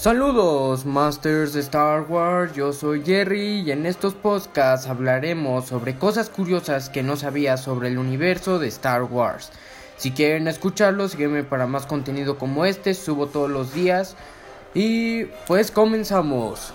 Saludos, Masters de Star Wars, yo soy Jerry y en estos podcasts hablaremos sobre cosas curiosas que no sabías sobre el universo de Star Wars. Si quieren escucharlo, sígueme para más contenido como este, subo todos los días y pues comenzamos.